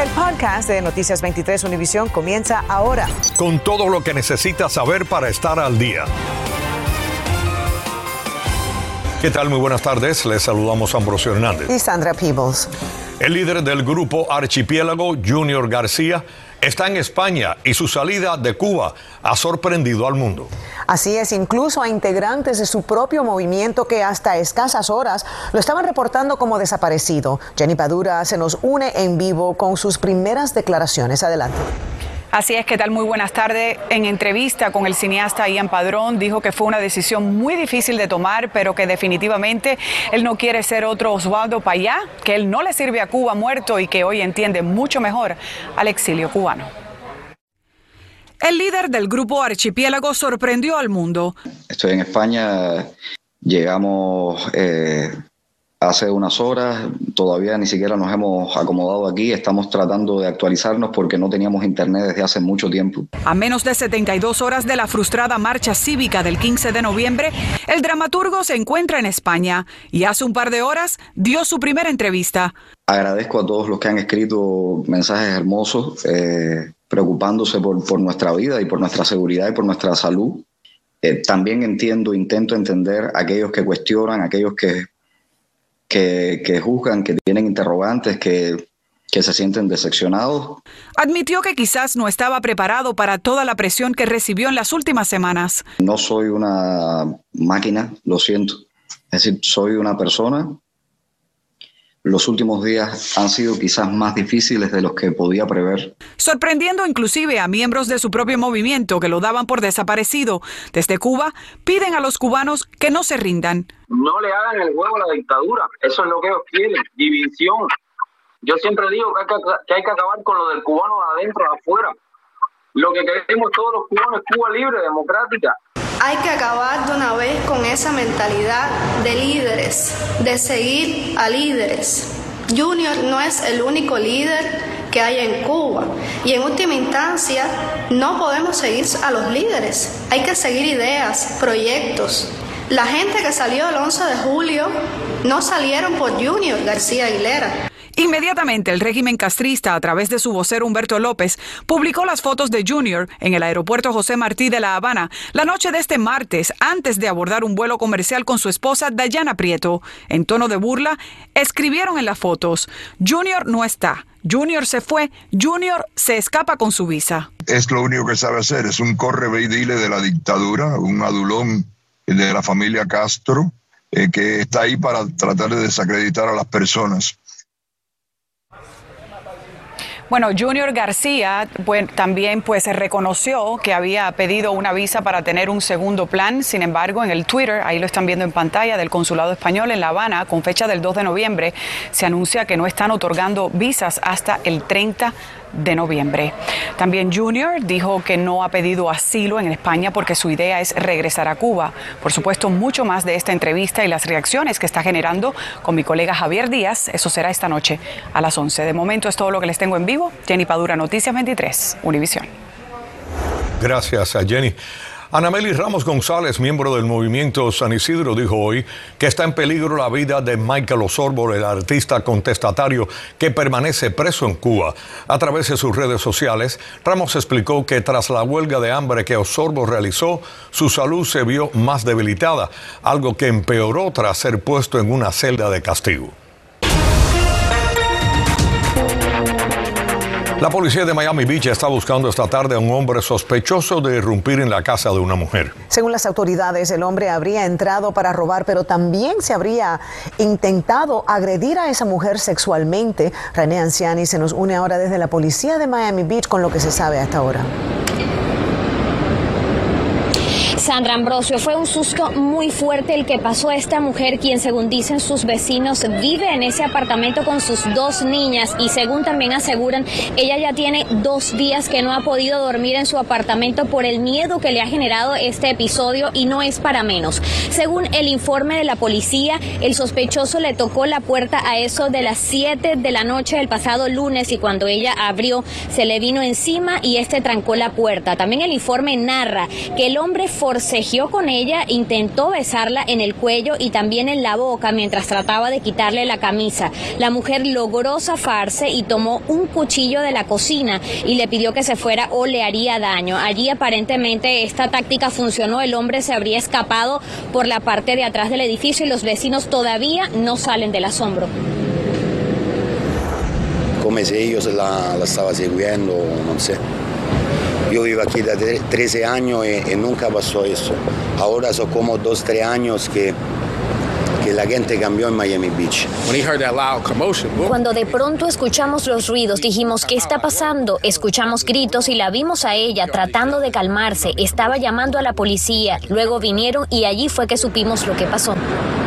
El podcast de Noticias 23 Univisión comienza ahora. Con todo lo que necesitas saber para estar al día. ¿Qué tal? Muy buenas tardes. Les saludamos a Ambrosio Hernández. Y Sandra Peebles. El líder del grupo Archipiélago, Junior García, está en España y su salida de Cuba ha sorprendido al mundo. Así es, incluso a integrantes de su propio movimiento que hasta escasas horas lo estaban reportando como desaparecido. Jenny Padura se nos une en vivo con sus primeras declaraciones. Adelante. Así es, ¿qué tal? Muy buenas tardes. En entrevista con el cineasta Ian Padrón, dijo que fue una decisión muy difícil de tomar, pero que definitivamente él no quiere ser otro Osvaldo Payá, que él no le sirve a Cuba muerto y que hoy entiende mucho mejor al exilio cubano. El líder del grupo Archipiélago sorprendió al mundo. Estoy en España, llegamos eh, hace unas horas, todavía ni siquiera nos hemos acomodado aquí, estamos tratando de actualizarnos porque no teníamos internet desde hace mucho tiempo. A menos de 72 horas de la frustrada marcha cívica del 15 de noviembre, el dramaturgo se encuentra en España y hace un par de horas dio su primera entrevista. Agradezco a todos los que han escrito mensajes hermosos. Eh, preocupándose por, por, nuestra vida y por nuestra seguridad y por nuestra salud. Eh, también entiendo, intento entender a aquellos que cuestionan, aquellos que, que, que juzgan, que tienen interrogantes, que, que se sienten decepcionados. Admitió que quizás no estaba preparado para toda la presión que recibió en las últimas semanas. No soy una máquina, lo siento. Es decir, soy una persona los últimos días han sido quizás más difíciles de los que podía prever. Sorprendiendo inclusive a miembros de su propio movimiento que lo daban por desaparecido. Desde Cuba piden a los cubanos que no se rindan. No le hagan el juego a la dictadura. Eso es lo que ellos quieren, división. Yo siempre digo que hay que, que hay que acabar con lo del cubano de adentro a afuera. Lo que queremos todos los cubanos es Cuba libre, democrática. Hay que acabar de una vez con esa mentalidad de líderes, de seguir a líderes. Junior no es el único líder que hay en Cuba y en última instancia no podemos seguir a los líderes. Hay que seguir ideas, proyectos. La gente que salió el 11 de julio no salieron por Junior García Aguilera. Inmediatamente el régimen castrista, a través de su vocero Humberto López, publicó las fotos de Junior en el aeropuerto José Martí de La Habana la noche de este martes, antes de abordar un vuelo comercial con su esposa Dayana Prieto. En tono de burla, escribieron en las fotos, Junior no está. Junior se fue, Junior se escapa con su visa. Es lo único que sabe hacer, es un corre de la dictadura, un adulón de la familia Castro, eh, que está ahí para tratar de desacreditar a las personas. Bueno, Junior García también pues reconoció que había pedido una visa para tener un segundo plan. Sin embargo, en el Twitter, ahí lo están viendo en pantalla, del Consulado Español en La Habana, con fecha del 2 de noviembre, se anuncia que no están otorgando visas hasta el 30 de noviembre. También Junior dijo que no ha pedido asilo en España porque su idea es regresar a Cuba. Por supuesto, mucho más de esta entrevista y las reacciones que está generando con mi colega Javier Díaz, eso será esta noche a las 11. De momento es todo lo que les tengo en vivo. Jenny Padura, Noticias 23, Univisión. Gracias a Jenny. Anameli Ramos González, miembro del movimiento San Isidro, dijo hoy que está en peligro la vida de Michael Osorbo, el artista contestatario que permanece preso en Cuba. A través de sus redes sociales, Ramos explicó que tras la huelga de hambre que Osorbo realizó, su salud se vio más debilitada, algo que empeoró tras ser puesto en una celda de castigo. La policía de Miami Beach está buscando esta tarde a un hombre sospechoso de irrumpir en la casa de una mujer. Según las autoridades, el hombre habría entrado para robar, pero también se habría intentado agredir a esa mujer sexualmente. René Anciani se nos une ahora desde la policía de Miami Beach con lo que se sabe hasta ahora. Sandra Ambrosio, fue un susto muy fuerte el que pasó a esta mujer, quien según dicen sus vecinos vive en ese apartamento con sus dos niñas y según también aseguran, ella ya tiene dos días que no ha podido dormir en su apartamento por el miedo que le ha generado este episodio y no es para menos. Según el informe de la policía, el sospechoso le tocó la puerta a eso de las 7 de la noche del pasado lunes y cuando ella abrió se le vino encima y este trancó la puerta. También el informe narra que el hombre fue forcejeó con ella, intentó besarla en el cuello y también en la boca mientras trataba de quitarle la camisa. La mujer logró zafarse y tomó un cuchillo de la cocina y le pidió que se fuera o le haría daño. Allí aparentemente esta táctica funcionó, el hombre se habría escapado por la parte de atrás del edificio y los vecinos todavía no salen del asombro. Io la, la stava seguendo, non sé. Yo vivo aquí desde 13 años y, y nunca pasó eso. Ahora son como 2, 3 años que que la gente cambió en Miami Beach. Cuando de pronto escuchamos los ruidos, dijimos, ¿qué está pasando? Escuchamos gritos y la vimos a ella tratando de calmarse. Estaba llamando a la policía. Luego vinieron y allí fue que supimos lo que pasó.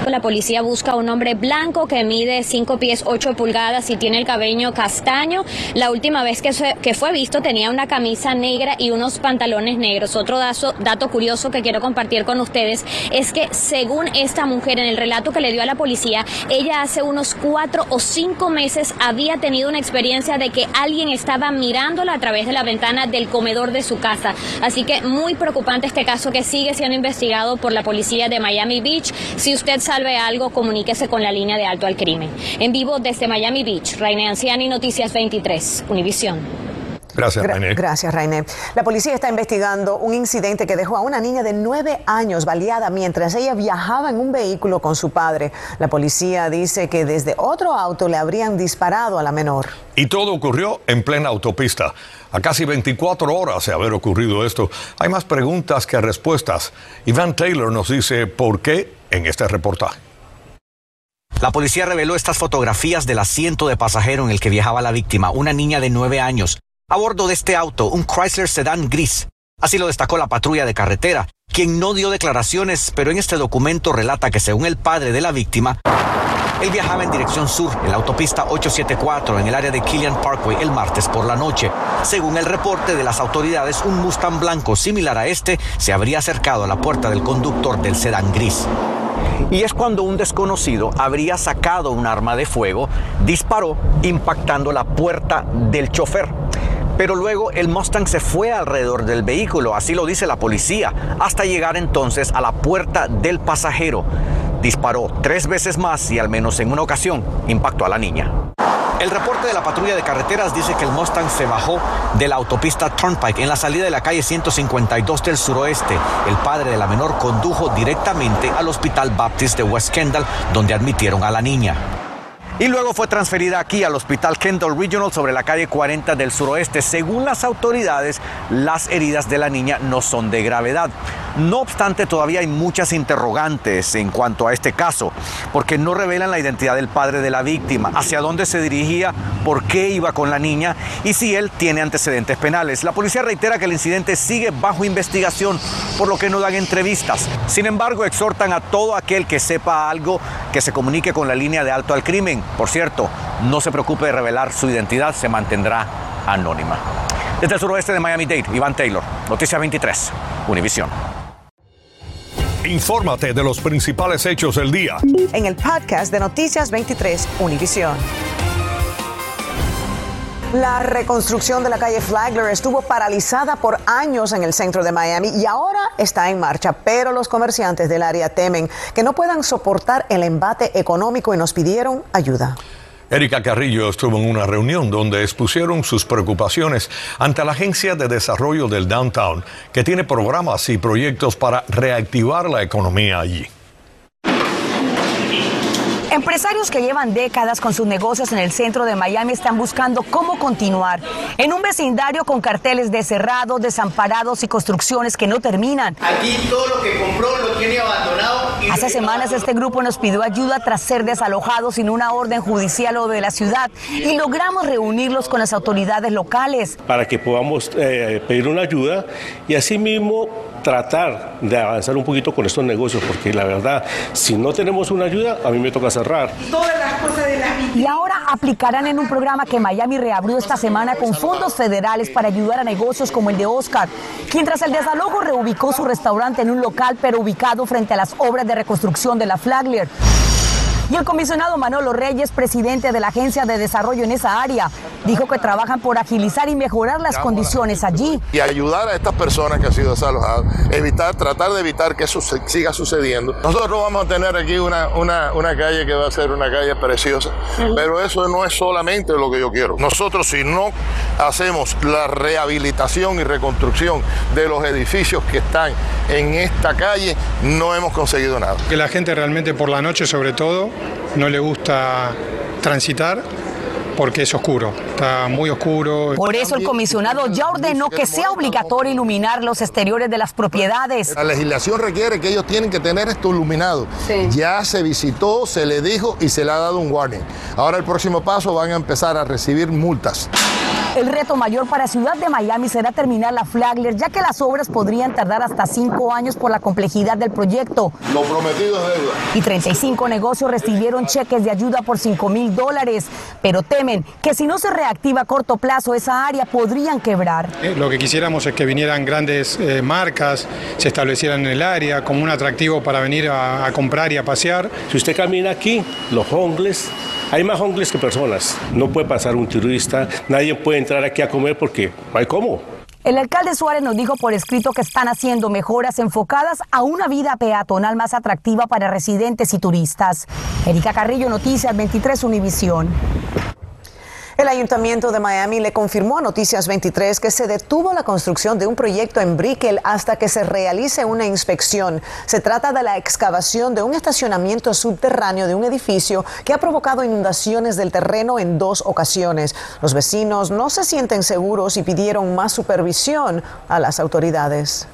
La policía busca a un hombre blanco que mide 5 pies 8 pulgadas y tiene el cabello castaño. La última vez que, que fue visto tenía una camisa negra y unos pantalones negros. Otro dato, dato curioso que quiero compartir con ustedes es que según esta mujer en el relato que le dio a la policía, ella hace unos cuatro o cinco meses había tenido una experiencia de que alguien estaba mirándola a través de la ventana del comedor de su casa. Así que muy preocupante este caso que sigue siendo investigado por la policía de Miami Beach. Si usted salve algo, comuníquese con la línea de alto al crimen. En vivo desde Miami Beach, Raine Anciani, Noticias 23, Univisión. Gracias, Rainer. Gracias, Rainer. La policía está investigando un incidente que dejó a una niña de nueve años baleada mientras ella viajaba en un vehículo con su padre. La policía dice que desde otro auto le habrían disparado a la menor. Y todo ocurrió en plena autopista. A casi 24 horas de haber ocurrido esto, hay más preguntas que respuestas. Iván Taylor nos dice por qué en este reportaje. La policía reveló estas fotografías del asiento de pasajero en el que viajaba la víctima, una niña de nueve años a bordo de este auto, un Chrysler Sedan gris. Así lo destacó la patrulla de carretera, quien no dio declaraciones, pero en este documento relata que según el padre de la víctima, él viajaba en dirección sur, en la autopista 874, en el área de Killian Parkway, el martes por la noche. Según el reporte de las autoridades, un Mustang blanco similar a este se habría acercado a la puerta del conductor del sedán gris. Y es cuando un desconocido habría sacado un arma de fuego, disparó, impactando la puerta del chofer. Pero luego el Mustang se fue alrededor del vehículo, así lo dice la policía, hasta llegar entonces a la puerta del pasajero. Disparó tres veces más y al menos en una ocasión impactó a la niña. El reporte de la patrulla de carreteras dice que el Mustang se bajó de la autopista Turnpike en la salida de la calle 152 del suroeste. El padre de la menor condujo directamente al Hospital Baptist de West Kendall, donde admitieron a la niña y luego fue transferida aquí al Hospital Kendall Regional sobre la calle 40 del suroeste. Según las autoridades, las heridas de la niña no son de gravedad. No obstante, todavía hay muchas interrogantes en cuanto a este caso, porque no revelan la identidad del padre de la víctima, hacia dónde se dirigía, por qué iba con la niña y si él tiene antecedentes penales. La policía reitera que el incidente sigue bajo investigación, por lo que no dan entrevistas. Sin embargo, exhortan a todo aquel que sepa algo que se comunique con la línea de alto al crimen. Por cierto, no se preocupe de revelar su identidad, se mantendrá anónima. Desde el suroeste de Miami-Dade, Iván Taylor, Noticia 23, Univisión. Infórmate de los principales hechos del día. En el podcast de Noticias 23, Univisión. La reconstrucción de la calle Flagler estuvo paralizada por años en el centro de Miami y ahora está en marcha, pero los comerciantes del área temen que no puedan soportar el embate económico y nos pidieron ayuda. Erika Carrillo estuvo en una reunión donde expusieron sus preocupaciones ante la Agencia de Desarrollo del Downtown, que tiene programas y proyectos para reactivar la economía allí. Empresarios que llevan décadas con sus negocios en el centro de Miami están buscando cómo continuar en un vecindario con carteles de cerrados, desamparados y construcciones que no terminan. Aquí todo lo que compró lo tiene abandonado. Hace semanas este grupo nos pidió ayuda tras ser desalojados sin una orden judicial o de la ciudad y logramos reunirlos con las autoridades locales. Para que podamos eh, pedir una ayuda y asimismo tratar de avanzar un poquito con estos negocios, porque la verdad, si no tenemos una ayuda, a mí me toca cerrar. Todas las cosas de la vida. Aplicarán en un programa que Miami reabrió esta semana con fondos federales para ayudar a negocios como el de Oscar, quien tras el desalojo reubicó su restaurante en un local, pero ubicado frente a las obras de reconstrucción de la Flagler. Y el comisionado Manolo Reyes, presidente de la Agencia de Desarrollo en esa área, dijo que trabajan por agilizar y mejorar las condiciones allí. Y ayudar a estas personas que han sido desalojadas, evitar, tratar de evitar que eso siga sucediendo. Nosotros vamos a tener aquí una, una, una calle que va a ser una calle preciosa, pero eso no es solamente lo que yo quiero. Nosotros si no hacemos la rehabilitación y reconstrucción de los edificios que están en esta calle, no hemos conseguido nada. Que la gente realmente por la noche sobre todo no le gusta transitar porque es oscuro, está muy oscuro. Por eso el comisionado ya ordenó que sea obligatorio iluminar los exteriores de las propiedades. La legislación requiere que ellos tienen que tener esto iluminado. Ya se visitó, se le dijo y se le ha dado un warning. Ahora el próximo paso van a empezar a recibir multas. El reto mayor para Ciudad de Miami será terminar la Flagler, ya que las obras podrían tardar hasta cinco años por la complejidad del proyecto. Lo prometido es deuda. Y 35 negocios recibieron cheques de ayuda por 5 mil dólares, pero temen que si no se reactiva a corto plazo esa área podrían quebrar. Eh, Lo que quisiéramos es que vinieran grandes eh, marcas, se establecieran en el área como un atractivo para venir a, a comprar y a pasear. Si usted camina aquí, los homeless, hay más homeless que personas. No puede pasar un turista, nadie puede entrar aquí a comer porque no hay cómo. El alcalde Suárez nos dijo por escrito que están haciendo mejoras enfocadas a una vida peatonal más atractiva para residentes y turistas. Erika Carrillo, Noticias 23 Univisión. El Ayuntamiento de Miami le confirmó a Noticias 23 que se detuvo la construcción de un proyecto en Brickell hasta que se realice una inspección. Se trata de la excavación de un estacionamiento subterráneo de un edificio que ha provocado inundaciones del terreno en dos ocasiones. Los vecinos no se sienten seguros y pidieron más supervisión a las autoridades.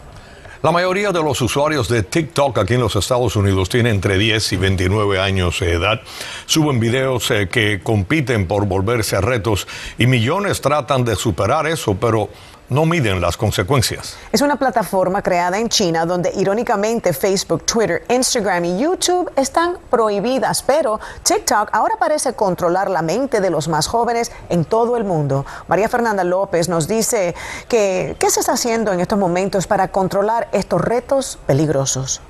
La mayoría de los usuarios de TikTok aquí en los Estados Unidos tienen entre 10 y 29 años de edad. Suben videos eh, que compiten por volverse a retos y millones tratan de superar eso, pero no miden las consecuencias. Es una plataforma creada en China donde irónicamente Facebook, Twitter, Instagram y YouTube están prohibidas, pero TikTok ahora parece controlar la mente de los más jóvenes en todo el mundo. María Fernanda López nos dice que qué se está haciendo en estos momentos para controlar estos retos peligrosos.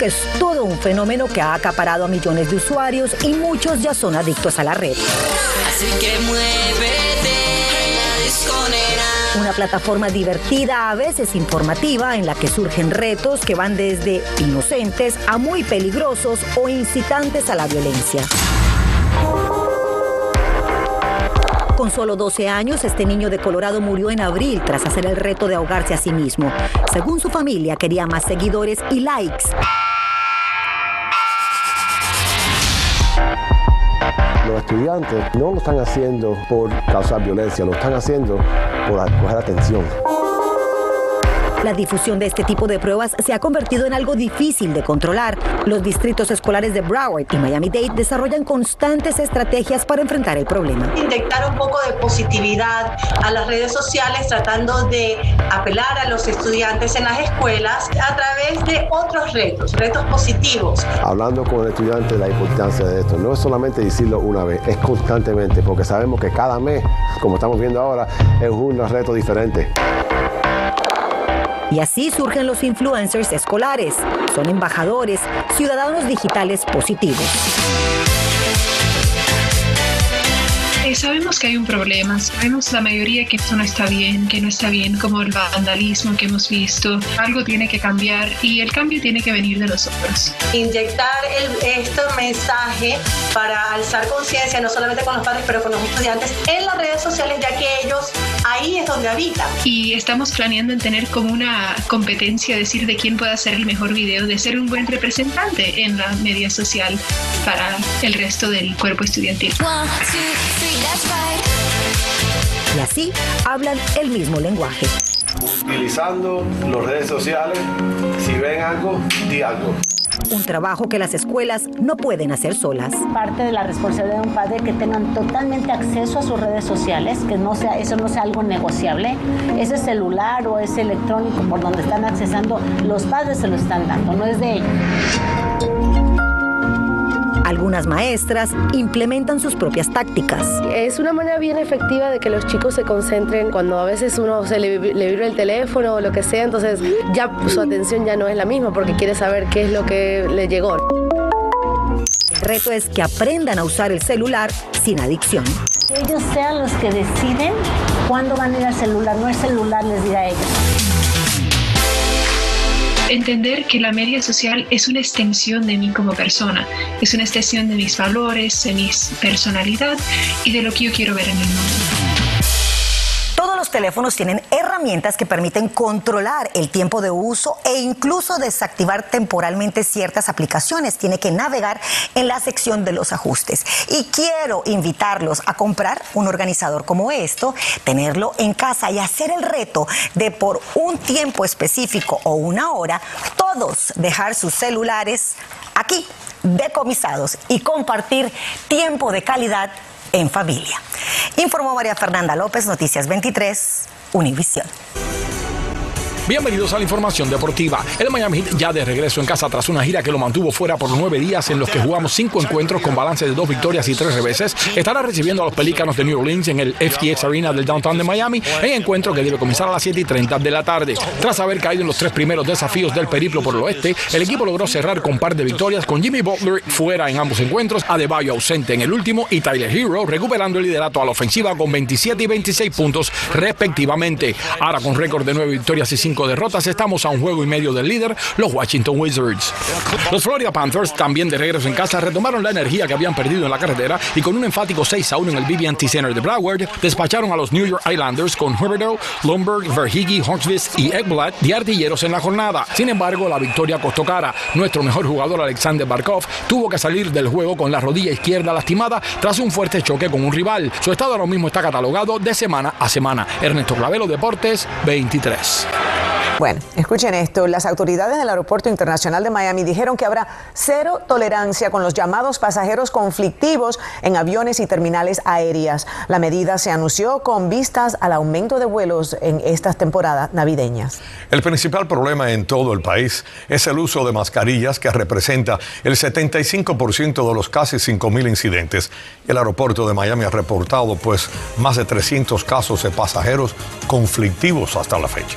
TikTok es todo un fenómeno que ha acaparado a millones de usuarios y muchos ya son adictos a la red. Así que muévete. Una plataforma divertida, a veces informativa, en la que surgen retos que van desde inocentes a muy peligrosos o incitantes a la violencia. Con solo 12 años, este niño de Colorado murió en abril tras hacer el reto de ahogarse a sí mismo. Según su familia, quería más seguidores y likes. Estudiantes no lo están haciendo por causar violencia, lo están haciendo por coger atención. La difusión de este tipo de pruebas se ha convertido en algo difícil de controlar. Los distritos escolares de Broward y Miami-Dade desarrollan constantes estrategias para enfrentar el problema. Inyectar un poco de positividad a las redes sociales tratando de apelar a los estudiantes en las escuelas a través de otros retos, retos positivos. Hablando con el estudiante de la importancia de esto, no es solamente decirlo una vez, es constantemente, porque sabemos que cada mes, como estamos viendo ahora, es un reto diferente. Y así surgen los influencers escolares. Son embajadores, ciudadanos digitales positivos. Eh, sabemos que hay un problema, sabemos la mayoría que esto no está bien, que no está bien como el vandalismo que hemos visto. Algo tiene que cambiar y el cambio tiene que venir de nosotros. Inyectar el, este mensaje para alzar conciencia, no solamente con los padres, pero con los estudiantes en las redes sociales, ya que ellos ahí es donde habitan. Y estamos planeando en tener como una competencia, decir de quién puede hacer el mejor video, de ser un buen representante en la media social para el resto del cuerpo estudiantil. Y así hablan el mismo lenguaje. Utilizando las redes sociales, si ven algo, di algo. Un trabajo que las escuelas no pueden hacer solas. Parte de la responsabilidad de un padre que tengan totalmente acceso a sus redes sociales, que no sea, eso no sea algo negociable. Ese celular o ese electrónico por donde están accesando, los padres se lo están dando, no es de ellos. Algunas maestras implementan sus propias tácticas. Es una manera bien efectiva de que los chicos se concentren cuando a veces uno se le, le vibra el teléfono o lo que sea, entonces ya su atención ya no es la misma porque quiere saber qué es lo que le llegó. El reto es que aprendan a usar el celular sin adicción. Que ellos sean los que deciden cuándo van a ir al celular, no el celular les dirá a ellos. Entender que la media social es una extensión de mí como persona, es una extensión de mis valores, de mi personalidad y de lo que yo quiero ver en el mundo. Teléfonos tienen herramientas que permiten controlar el tiempo de uso e incluso desactivar temporalmente ciertas aplicaciones. Tiene que navegar en la sección de los ajustes. Y quiero invitarlos a comprar un organizador como esto, tenerlo en casa y hacer el reto de por un tiempo específico o una hora, todos dejar sus celulares aquí decomisados y compartir tiempo de calidad en familia. Informó María Fernanda López, Noticias 23, Univisión. Bienvenidos a la información deportiva. El Miami Heat ya de regreso en casa tras una gira que lo mantuvo fuera por nueve días en los que jugamos cinco encuentros con balance de dos victorias y tres reveses. Estará recibiendo a los Pelícanos de New Orleans en el FTX Arena del downtown de Miami en encuentro que debe comenzar a las 7 y 30 de la tarde. Tras haber caído en los tres primeros desafíos del periplo por el oeste, el equipo logró cerrar con par de victorias con Jimmy Butler fuera en ambos encuentros, Adebayo ausente en el último y Tyler Hero recuperando el liderato a la ofensiva con 27 y 26 puntos respectivamente. Ahora con récord de nueve victorias y cinco derrotas, estamos a un juego y medio del líder, los Washington Wizards. Los Florida Panthers, también de regreso en casa, retomaron la energía que habían perdido en la carretera y con un enfático 6 a 1 en el BB&T Center de Broward, despacharon a los New York Islanders con Huberdeau, Lomberg, Verhigi, Hawksvist y Ekblad de artilleros en la jornada. Sin embargo, la victoria costó cara. Nuestro mejor jugador, Alexander Barkov, tuvo que salir del juego con la rodilla izquierda lastimada tras un fuerte choque con un rival. Su estado ahora mismo está catalogado de semana a semana. Ernesto Clavelo, Deportes 23. Bueno, escuchen esto. Las autoridades del Aeropuerto Internacional de Miami dijeron que habrá cero tolerancia con los llamados pasajeros conflictivos en aviones y terminales aéreas. La medida se anunció con vistas al aumento de vuelos en estas temporadas navideñas. El principal problema en todo el país es el uso de mascarillas que representa el 75% de los casi 5.000 incidentes. El aeropuerto de Miami ha reportado pues más de 300 casos de pasajeros conflictivos hasta la fecha.